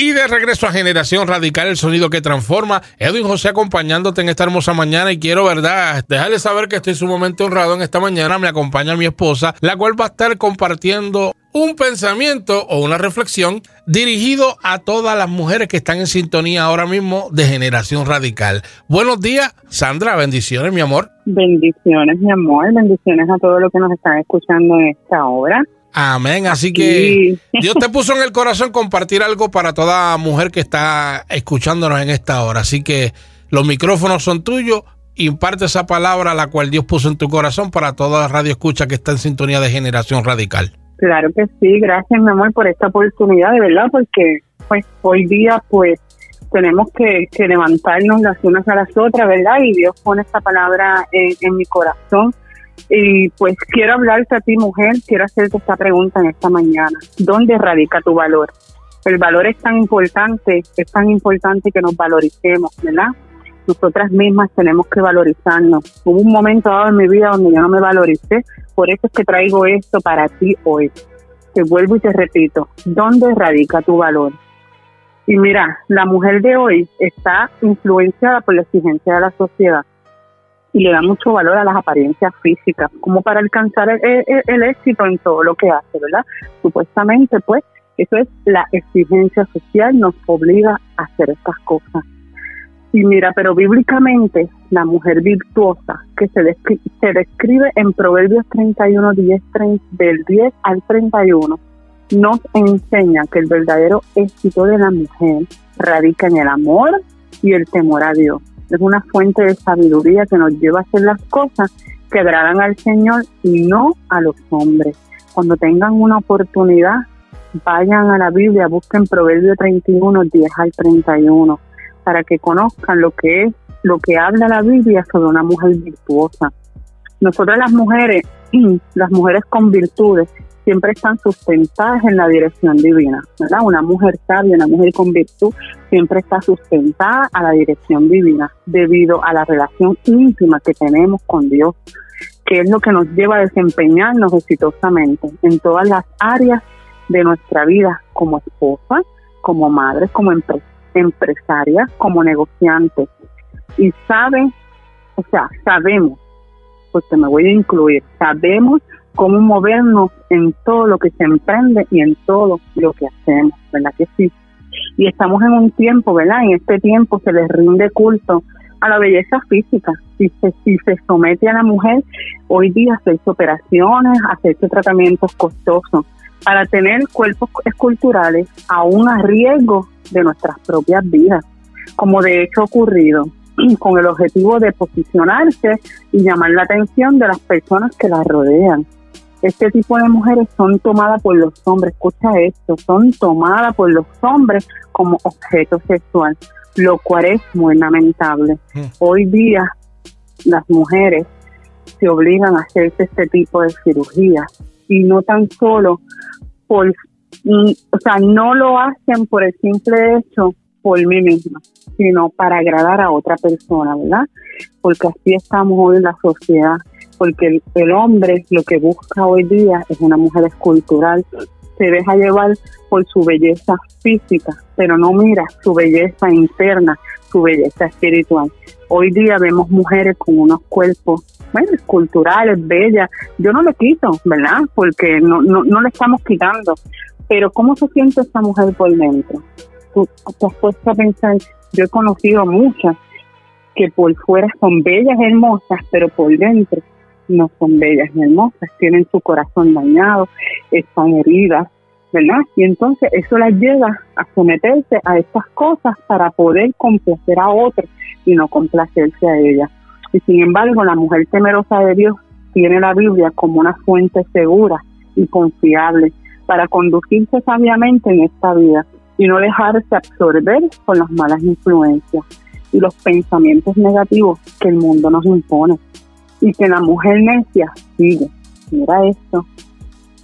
Y de regreso a Generación Radical, el sonido que transforma. Edwin José acompañándote en esta hermosa mañana y quiero, ¿verdad?, dejarles saber que estoy sumamente honrado en esta mañana. Me acompaña mi esposa, la cual va a estar compartiendo un pensamiento o una reflexión dirigido a todas las mujeres que están en sintonía ahora mismo de Generación Radical. Buenos días, Sandra. Bendiciones, mi amor. Bendiciones, mi amor. Bendiciones a todos los que nos están escuchando en esta hora. Amén. Así que Dios te puso en el corazón compartir algo para toda mujer que está escuchándonos en esta hora. Así que los micrófonos son tuyos. Imparte esa palabra la cual Dios puso en tu corazón para toda la radio escucha que está en sintonía de generación radical. Claro que sí. Gracias, mi amor, por esta oportunidad, de verdad, porque pues hoy día pues tenemos que, levantarnos las unas a las otras, ¿verdad? Y Dios pone esta palabra en mi corazón y pues quiero hablarte a ti, mujer, quiero hacerte esta pregunta en esta mañana. ¿Dónde radica tu valor? El valor es tan importante, es tan importante que nos valoricemos, ¿verdad? Nosotras mismas tenemos que valorizarnos. Hubo un momento dado en mi vida donde yo no me valoricé, por eso es que traigo esto para ti hoy. Te vuelvo y te repito, ¿dónde radica tu valor? Y mira, la mujer de hoy está influenciada por la exigencia de la sociedad y le da mucho valor a las apariencias físicas, como para alcanzar el, éxito en todo lo que hace, ¿verdad? Supuestamente, pues, eso es la exigencia social, nos obliga a hacer estas cosas. Y mira, pero bíblicamente, la mujer virtuosa que se, se describe en Proverbios 31, 10, del 10 al 31, nos enseña que el verdadero éxito de la mujer radica en el amor y el temor a Dios es una fuente de sabiduría que nos lleva a hacer las cosas que agradan al Señor y no a los hombres. Cuando tengan una oportunidad, vayan a la Biblia, busquen Proverbio 31, 10 al 31, para que conozcan lo que es, lo que habla la Biblia sobre una mujer virtuosa. Nosotras las mujeres, las mujeres con virtudes, siempre están sustentadas en la dirección divina, ¿verdad? Una mujer sabia, una mujer con virtud, siempre está sustentada a la dirección divina debido a la relación íntima que tenemos con Dios, que es lo que nos lleva a desempeñarnos exitosamente en todas las áreas de nuestra vida como esposa, como madres, como empresarias, como negociantes. Y saben, o sea, sabemos, porque me voy a incluir, sabemos cómo movernos en todo lo que se emprende y en todo lo que hacemos, ¿verdad que sí? Y estamos en un tiempo, ¿verdad? En este tiempo se les rinde culto a la belleza física. Si se, si se somete a la mujer, hoy día hacerse operaciones, hacerse tratamientos costosos para tener cuerpos esculturales aún a riesgo de nuestras propias vidas, como de hecho ha ocurrido con el objetivo de posicionarse y llamar la atención de las personas que las rodean. Este tipo de mujeres son tomadas por los hombres, escucha esto, son tomadas por los hombres como objeto sexual, lo cual es muy lamentable. Mm. Hoy día las mujeres se obligan a hacerse este tipo de cirugía y no tan solo por, mm, o sea, no lo hacen por el simple hecho por mí misma, sino para agradar a otra persona, ¿verdad? Porque así estamos hoy en la sociedad porque el, hombre lo que busca hoy día es una mujer escultural, se deja llevar por su belleza física, pero no mira su belleza interna, su belleza espiritual. Hoy día vemos mujeres con unos cuerpos, bueno, esculturales, bellas. Yo no le quito, ¿verdad? Porque no, no, no le estamos quitando. Pero ¿cómo se siente esa mujer por dentro? Has puesto a pensar, yo he conocido muchas que por fuera son bellas, hermosas, pero por dentro no son bellas ni hermosas, tienen su corazón dañado, están heridas, ¿verdad? Y entonces eso las lleva a someterse a estas cosas para poder complacer a otros y no complacerse a ellas. Y sin embargo, la mujer temerosa de Dios tiene la Biblia como una fuente segura y confiable para conducirse sabiamente en esta vida y no dejarse absorber por las malas influencias y los pensamientos negativos que el mundo nos impone y que la mujer necia sigue. Mira esto.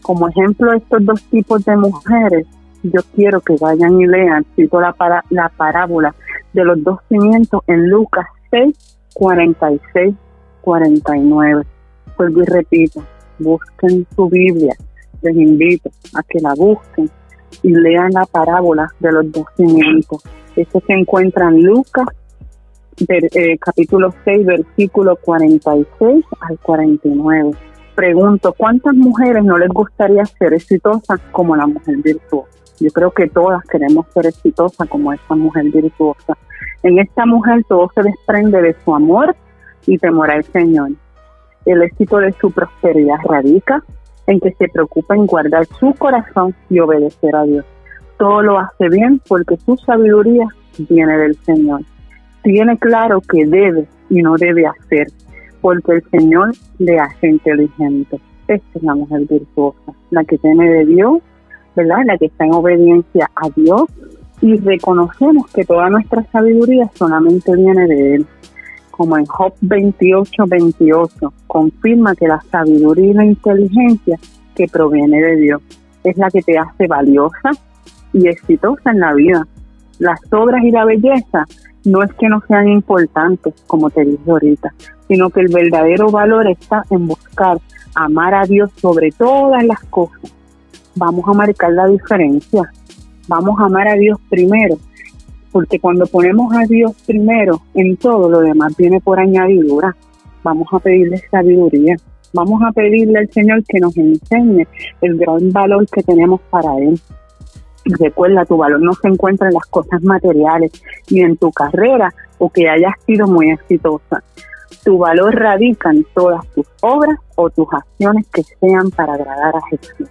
Como ejemplo de estos dos tipos de mujeres, yo quiero que vayan y lean, cito la, para, la parábola de los dos cimientos en Lucas 6, 46, 49. Pues y repito, busquen su Biblia, les invito a que la busquen y lean la parábola de los dos cimientos. Esto se encuentra en Lucas, eh, capítulo 6, versículo 46 al 49. Pregunto, ¿cuántas mujeres no les gustaría ser exitosas como la mujer virtuosa? Yo creo que todas queremos ser exitosas como esta mujer virtuosa. En esta mujer todo se desprende de su amor y temor al Señor. El éxito de su prosperidad radica en que se preocupa en guardar su corazón y obedecer a Dios. Todo lo hace bien porque su sabiduría viene del Señor. Tiene claro que debe y no debe hacer, porque el Señor le hace inteligente. Esta es la mujer virtuosa, la que tiene de Dios, ¿verdad? La que está en obediencia a Dios y reconocemos que toda nuestra sabiduría solamente viene de Él como en Job 28, 28, confirma que la sabiduría y la inteligencia que proviene de Dios es la que te hace valiosa y exitosa en la vida. Las obras y la belleza no es que no sean importantes, como te dije ahorita, sino que el verdadero valor está en buscar amar a Dios sobre todas las cosas. Vamos a marcar la diferencia. Vamos a amar a Dios primero porque cuando ponemos a Dios primero en todo, lo demás viene por añadidura. Vamos a pedirle sabiduría, vamos a pedirle al Señor que nos enseñe el gran valor que tenemos para Él. Recuerda, tu valor no se encuentra en las cosas materiales ni en tu carrera o que hayas sido muy exitosa. Tu valor radica en todas tus obras o tus acciones que sean para agradar a Jesús.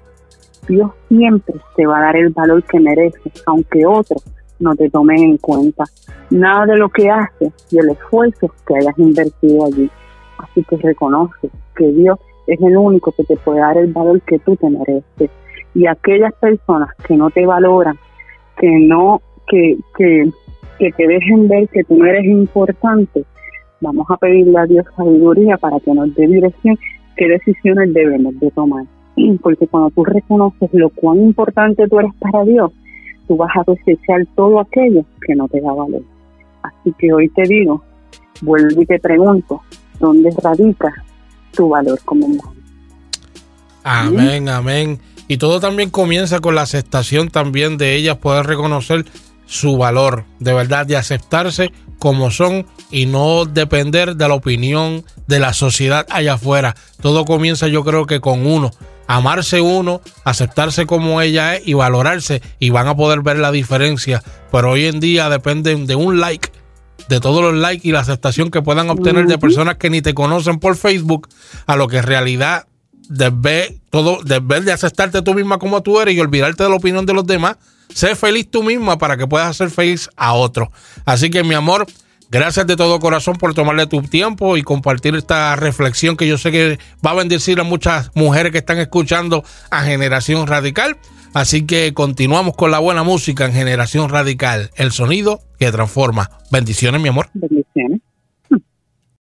Dios siempre te va a dar el valor que mereces, aunque otros no te tomen en cuenta nada de lo que haces y el esfuerzo que hayas invertido allí. Así que reconoce que Dios es el único que te puede dar el valor que tú te mereces. Y aquellas personas que no te valoran, que no, que, que, que te dejen ver que tú no eres importante, vamos a pedirle a Dios sabiduría para que nos dé dirección qué decisiones debemos de tomar. Porque cuando tú reconoces lo cuán importante tú eres para Dios, tú vas a todo aquello que no te da valor. Así que hoy te digo, vuelvo y te pregunto, ¿dónde radica tu valor como mujer? Amén, amén. Y todo también comienza con la aceptación también de ellas, poder reconocer su valor, de verdad, de aceptarse como son y no depender de la opinión de la sociedad allá afuera. Todo comienza yo creo que con uno, amarse uno, aceptarse como ella es y valorarse y van a poder ver la diferencia. Pero hoy en día dependen de un like, de todos los likes y la aceptación que puedan obtener de personas que ni te conocen por Facebook, a lo que en realidad debes todo, debes de aceptarte tú misma como tú eres y olvidarte de la opinión de los demás. Sé feliz tú misma para que puedas hacer feliz a otro. Así que mi amor, Gracias de todo corazón por tomarle tu tiempo y compartir esta reflexión que yo sé que va a bendecir a muchas mujeres que están escuchando a Generación Radical. Así que continuamos con la buena música en Generación Radical, el sonido que transforma. Bendiciones, mi amor. Bendiciones.